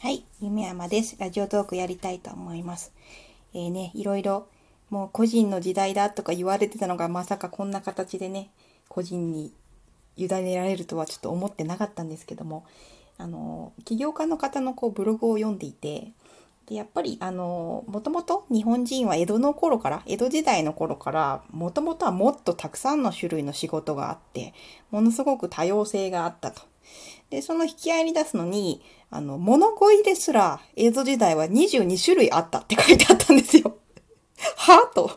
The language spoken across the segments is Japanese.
はい、夢山です。ラジオトークやりたいと思います。えーね、いろいろ、もう個人の時代だとか言われてたのが、まさかこんな形でね、個人に委ねられるとはちょっと思ってなかったんですけども、あの、起業家の方のこうブログを読んでいて、で、やっぱり、あの、もともと日本人は江戸の頃から、江戸時代の頃から、もともとはもっとたくさんの種類の仕事があって、ものすごく多様性があったと。で、その引き合いに出すのに、あの、物乞いですら、江戸時代は22種類あったって書いてあったんですよ。はと。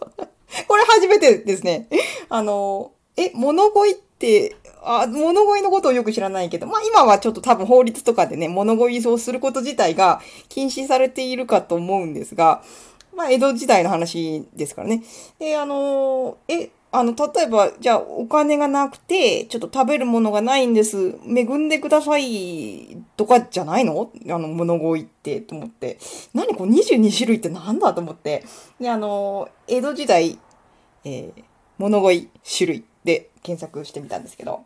これ初めてですね。あの、え、物乞いって、あ、物乞いのことをよく知らないけど、まあ今はちょっと多分法律とかでね、物乞いをすること自体が禁止されているかと思うんですが、まあ江戸時代の話ですからね。で、あの、え、あの、例えば、じゃあ、お金がなくて、ちょっと食べるものがないんです。恵んでください。とかじゃないの？あの、物乞いって、と思って。何これ？22種類ってなんだと思って。で、あの、江戸時代、えー、物乞い種類で検索してみたんですけど、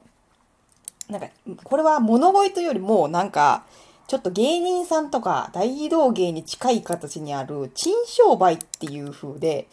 なんか、これは物乞いというよりも、なんか、ちょっと芸人さんとか大道芸に近い形にある珍商売っていう風で、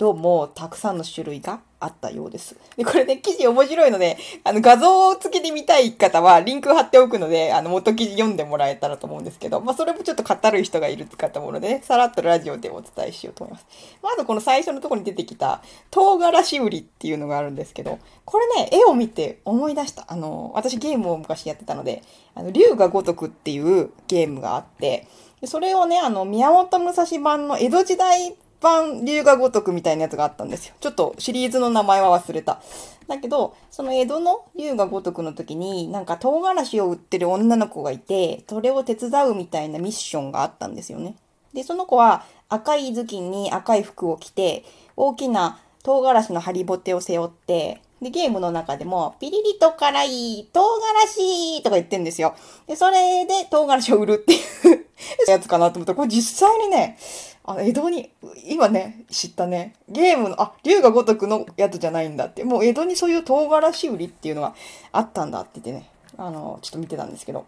どうもたくさんの種類があったようです。で、これね、記事面白いので、あの画像付きで見たい方はリンク貼っておくので、あの元記事読んでもらえたらと思うんですけど、まあそれもちょっと語る人がいるかと思うので、ね、さらっとラジオでお伝えしようと思います。まずこの最初のところに出てきた唐辛子売りっていうのがあるんですけど、これね、絵を見て思い出した。あの、私ゲームを昔やってたので、あの、竜が如くっていうゲームがあって、それをね、あの、宮本武蔵版の江戸時代版龍が如くみたいなやつがあったんですよ。ちょっとシリーズの名前は忘れた。だけど、その江戸の龍が如くの時に、なんか唐辛子を売ってる女の子がいて、それを手伝うみたいなミッションがあったんですよね。で、その子は赤い頭巾に赤い服を着て、大きな唐辛子のハリボテを背負って、で、ゲームの中でも、ピリリと辛い唐辛子とか言ってんですよ。で、それで唐辛子を売るっていう やつかなと思ったら、これ実際にね、あの、江戸に、今ね、知ったね、ゲームの、あ、龍が如くのやつじゃないんだって、もう江戸にそういう唐辛子売りっていうのがあったんだって言ってね、あの、ちょっと見てたんですけど、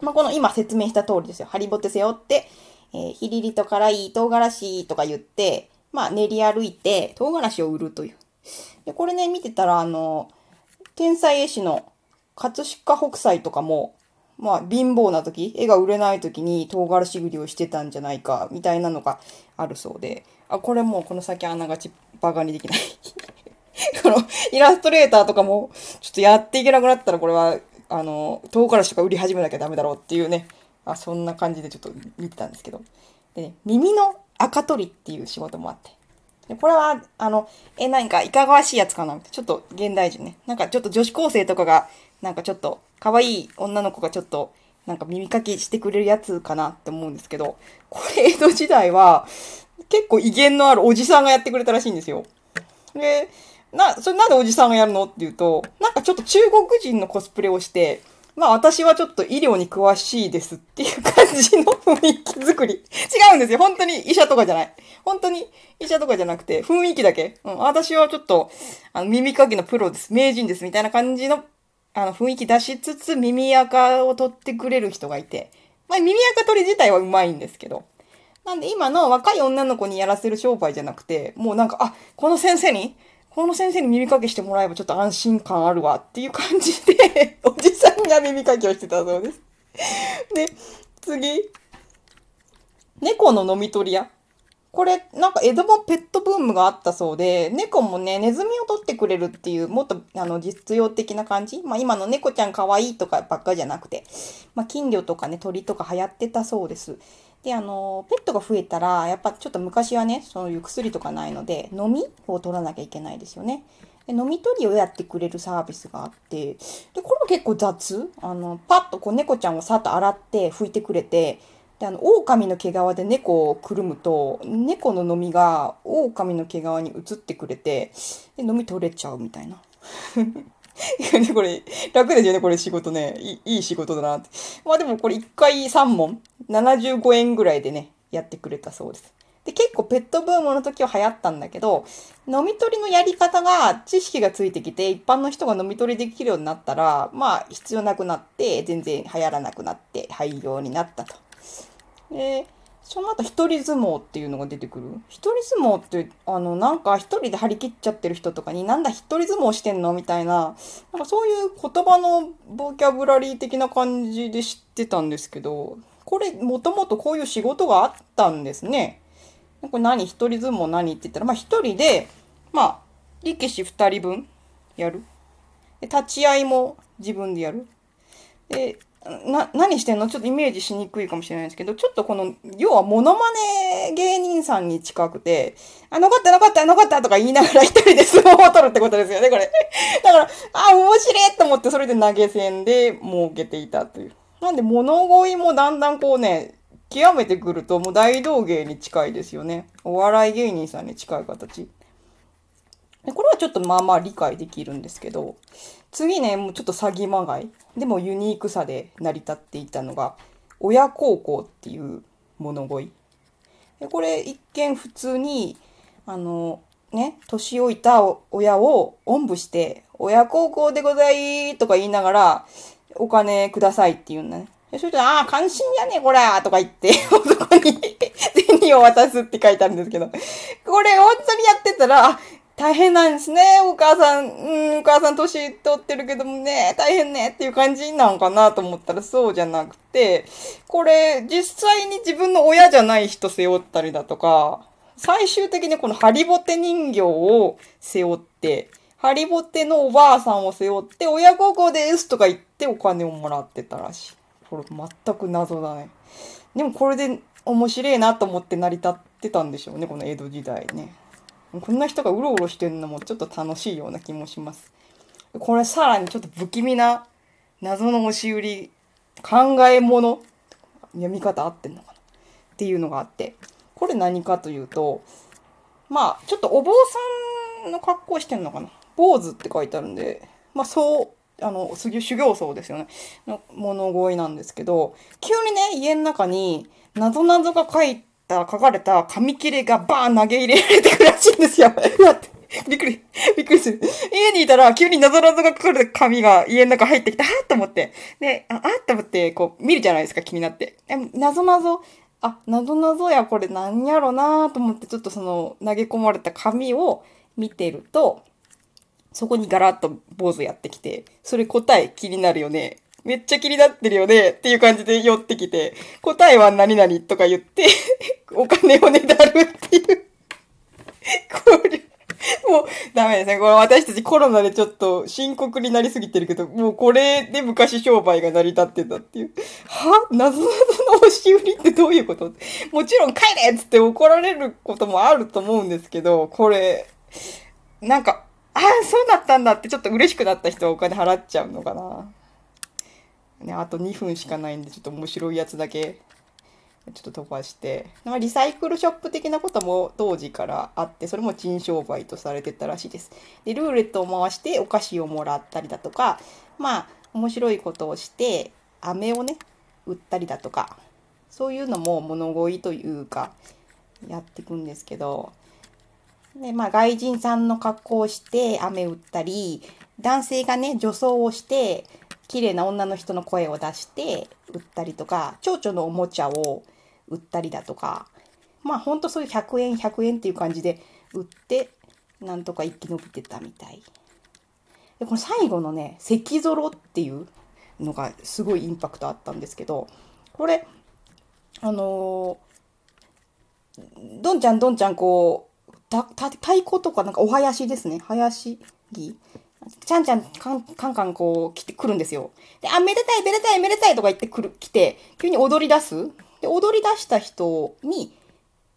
まあ、この今説明した通りですよ。ハリボテ背負って、えー、ヒリリと辛い唐辛子とか言って、まあ、練り歩いて、唐辛子を売るという。で、これね、見てたら、あの、天才絵師の葛飾北斎とかも、まあ、貧乏な時、絵が売れない時に唐辛子売りをしてたんじゃないか、みたいなのがあるそうで、あ、これもうこの先あながちバカにできない。このイラストレーターとかも、ちょっとやっていけなくなったら、これは、あの、唐辛子とか売り始めなきゃダメだろうっていうね、あ、そんな感じでちょっと見てたんですけど。でね、耳の赤取りっていう仕事もあって。でこれは、あの、え、なんか、いかがわしいやつかなちょっと、現代人ね。なんか、ちょっと女子高生とかが、なんかちょっと、可愛い女の子がちょっと、なんか耳かきしてくれるやつかなって思うんですけど、これ、江戸時代は、結構威厳のあるおじさんがやってくれたらしいんですよ。で、な、それなんでおじさんがやるのっていうと、なんかちょっと中国人のコスプレをして、まあ私はちょっと医療に詳しいですっていう感じの雰囲気作り。違うんですよ。本当に医者とかじゃない。本当に医者とかじゃなくて、雰囲気だけ。うん、私はちょっと、あの、耳かきのプロです。名人です。みたいな感じの、あの、雰囲気出しつつ、耳垢を取ってくれる人がいて。まあ耳垢取り自体はうまいんですけど。なんで今の若い女の子にやらせる商売じゃなくて、もうなんか、あ、この先生にこの先生に耳かきしてもらえばちょっと安心感あるわっていう感じで、おじさんが耳かきをしてたそうです。で、次。猫の飲み取り屋。これ、なんか江戸もペットブームがあったそうで、猫もね、ネズミを取ってくれるっていう、もっとあの実用的な感じ？まあ今の猫ちゃん可愛いとかばっかじゃなくて、まあ金魚とかね、鳥とか流行ってたそうです。で、あの、ペットが増えたら、やっぱちょっと昔はね、そういう薬とかないので、飲みを取らなきゃいけないですよね。で飲み取りをやってくれるサービスがあって、で、これも結構雑あの、パッとこう猫ちゃんをさっと洗って拭いてくれて、で、あの、狼の毛皮で猫をくるむと、猫の飲みが狼の毛皮に移ってくれて、で、飲み取れちゃうみたいな。これ、楽ですよね、これ仕事ね。いいい仕事だなって。まあでもこれ1回3問、75円ぐらいでね、やってくれたそうです。で、結構ペットブームの時は流行ったんだけど、飲み取りのやり方が知識がついてきて、一般の人が飲み取りできるようになったら、まあ必要なくなって、全然流行らなくなって、廃業になったと。で、その後一人相撲っていうのが出てくる？一人相撲って、あの、なんか一人で張り切っちゃってる人とかに、なんだ一人相撲してんの？みたいな、なんかそういう言葉のボキャブラリー的な感じで知ってたんですけど、これもともとこういう仕事があったんですね。これ何？一人相撲何って言ったら、まあ一人で、まあ、力士二人分やる。で立ち会いも自分でやる。で、な、何してんの？ちょっとイメージしにくいかもしれないですけど、ちょっとこの、要はモノマネ芸人さんに近くて、あ、残った残った残ったとか言いながら一人で相撲を取るってことですよね、これ。だから、あ、面白いと思ってそれで投げ銭で儲けていたという。なんで物乞いもだんだんこうね、極めてくるともう大道芸に近いですよね。お笑い芸人さんに近い形。でこれはちょっとまあまあ理解できるんですけど、次ね、もうちょっと詐欺まがい。でもユニークさで成り立っていたのが、親孝行っていう物乞い。でこれ一見普通に、あの、ね、年老いた親をおんぶして、親孝行でございとか言いながら、お金くださいって言うんだね。それと、ああ、関心やねこらとか言って、男に銭を渡すって書いてあるんですけど、これ本当にやってたら、大変なんですね。お母さん、うん、お母さん年取ってるけどもね、大変ねっていう感じなのかなと思ったらそうじゃなくて、これ実際に自分の親じゃない人背負ったりだとか、最終的にこのハリボテ人形を背負って、ハリボテのおばあさんを背負って、親孝行ですとか言ってお金をもらってたらしい。これ全く謎だね。でもこれで面白いなと思って成り立ってたんでしょうね、この江戸時代ね。こんな人がうろうろしてるのもちょっと楽しいような気もします。これさらにちょっと不気味な謎の押し売り、考え物、読み方合ってんのかな？っていうのがあって、これ何かというと、まあ、ちょっとお坊さんの格好してんのかな？坊主って書いてあるんで、まあそう、あの、修行僧ですよね。の物乞いなんですけど、急にね、家の中に、謎謎が書いてた、書かれた紙切れがバーン投げ入れられてくるらしいんですよ。うわって。びっくり、びっくりする。家にいたら、急に謎々が書かれた紙が家の中入ってきて、あっと思って。で、ああっと思って、こう、見るじゃないですか、気になって。謎々、あ、謎々や、これ何やろなと思って、ちょっとその、投げ込まれた紙を見てると、そこにガラッと坊主やってきて、それ答え気になるよね。めっちゃ気になってるよねっていう感じで寄ってきて、答えは何々とか言って お金をねだるっていうこれ、もうダメですね。これ私たちコロナでちょっと深刻になりすぎてるけど、もうこれで昔商売が成り立ってたっていう。は？謎々の押し売りってどういうこと？もちろん帰れっつって怒られることもあると思うんですけど、これ、なんか、ああ、そうだったんだってちょっと嬉しくなった人はお金払っちゃうのかな。ね、あと2分しかないんで、ちょっと面白いやつだけ、ちょっと飛ばして。まあ、リサイクルショップ的なことも当時からあって、それも珍商売とされてたらしいです。で、ルーレットを回してお菓子をもらったりだとか、まあ、面白いことをして、飴をね、売ったりだとか、そういうのも物乞いというか、やっていくんですけど、で、まあ、外人さんの格好をして飴売ったり、男性がね、女装をして、綺麗な女の人の声を出して売ったりとか、蝶々のおもちゃを売ったりだとか、まあほんとそういう100円100円っていう感じで売って、なんとか生き延びてたみたい。で、この最後のね、関ゾロっていうのがすごいインパクトあったんですけど、これ、あのー、どんちゃんどんちゃんこう、た、た、太鼓とかなんかお囃子ですね。囃子着ちゃんちゃん、カンカンカンこう来てくるんですよ。で、あ、めでたい、めでたい、めでたいとか言ってくる、来て、急に踊り出す。で、踊り出した人に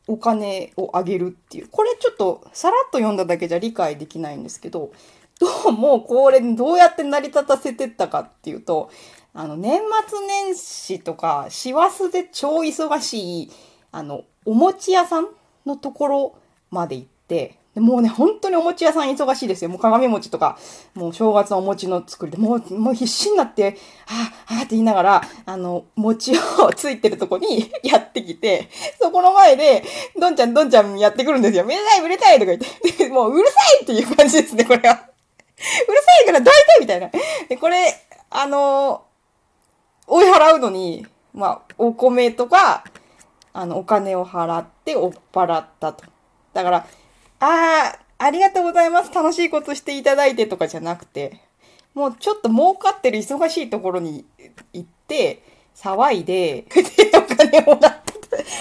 お金をあげるっていう。これちょっとさらっと読んだだけじゃ理解できないんですけど、どうもこれどうやって成り立たせてったかっていうと、あの、年末年始とか、師走で超忙しい、あの、お餅屋さんのところまで行って、でもうね、本当にお餅屋さん忙しいですよ。もう鏡餅とか、もう正月のお餅の作りで、もう、もう必死になって、はぁ、はぁって言いながら、あの、餅をついてるとこに やってきて、そこの前で、どんちゃんどんちゃんやってくるんですよ。めでたい、めでたいとか言って、もううるさいっていう感じですね、これは。うるさいからどいてみたいな。で、これ、あの、追い払うのに、まあ、お米とか、あの、お金を払って追っ払ったと。だから、ああ、ありがとうございます。楽しいことしていただいてとかじゃなくて、もうちょっと儲かってる忙しいところに行って、騒いで、で、お金をもらって。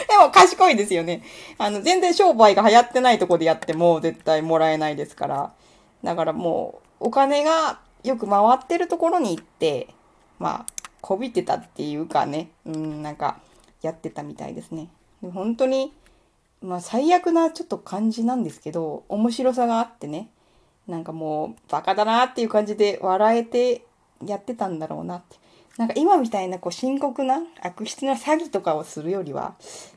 でも賢いですよね。あの、全然商売が流行ってないとこでやっても絶対もらえないですから。だからもう、お金がよく回ってるところに行って、まあ、こびてたっていうかね、うん、なんか、やってたみたいですね。本当に、まあ最悪なちょっと感じなんですけど、面白さがあってね、なんかもうバカだなっていう感じで笑えてやってたんだろうなって。なんか今みたいなこう深刻な悪質な詐欺とかをするよりは、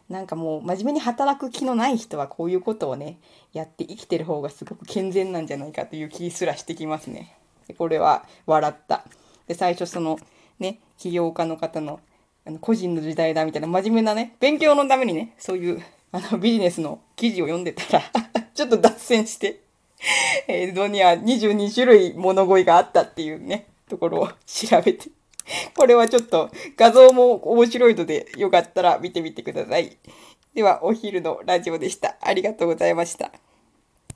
なんかもう真面目に働く気のない人はこういうことをね、やって生きてる方がすごく健全なんじゃないかという気すらしてきますね。でこれは笑った。で、最初そのね、起業家の方のあの個人の時代だみたいな真面目なね、勉強のためにね、そういうあのビジネスの記事を読んでたら ちょっと脱線してえー、には22種類物乞いがあったっていうね、ところを調べてこれはちょっと画像も面白いので、よかったら見てみてください。では、お昼のラジオでした。ありがとうございました。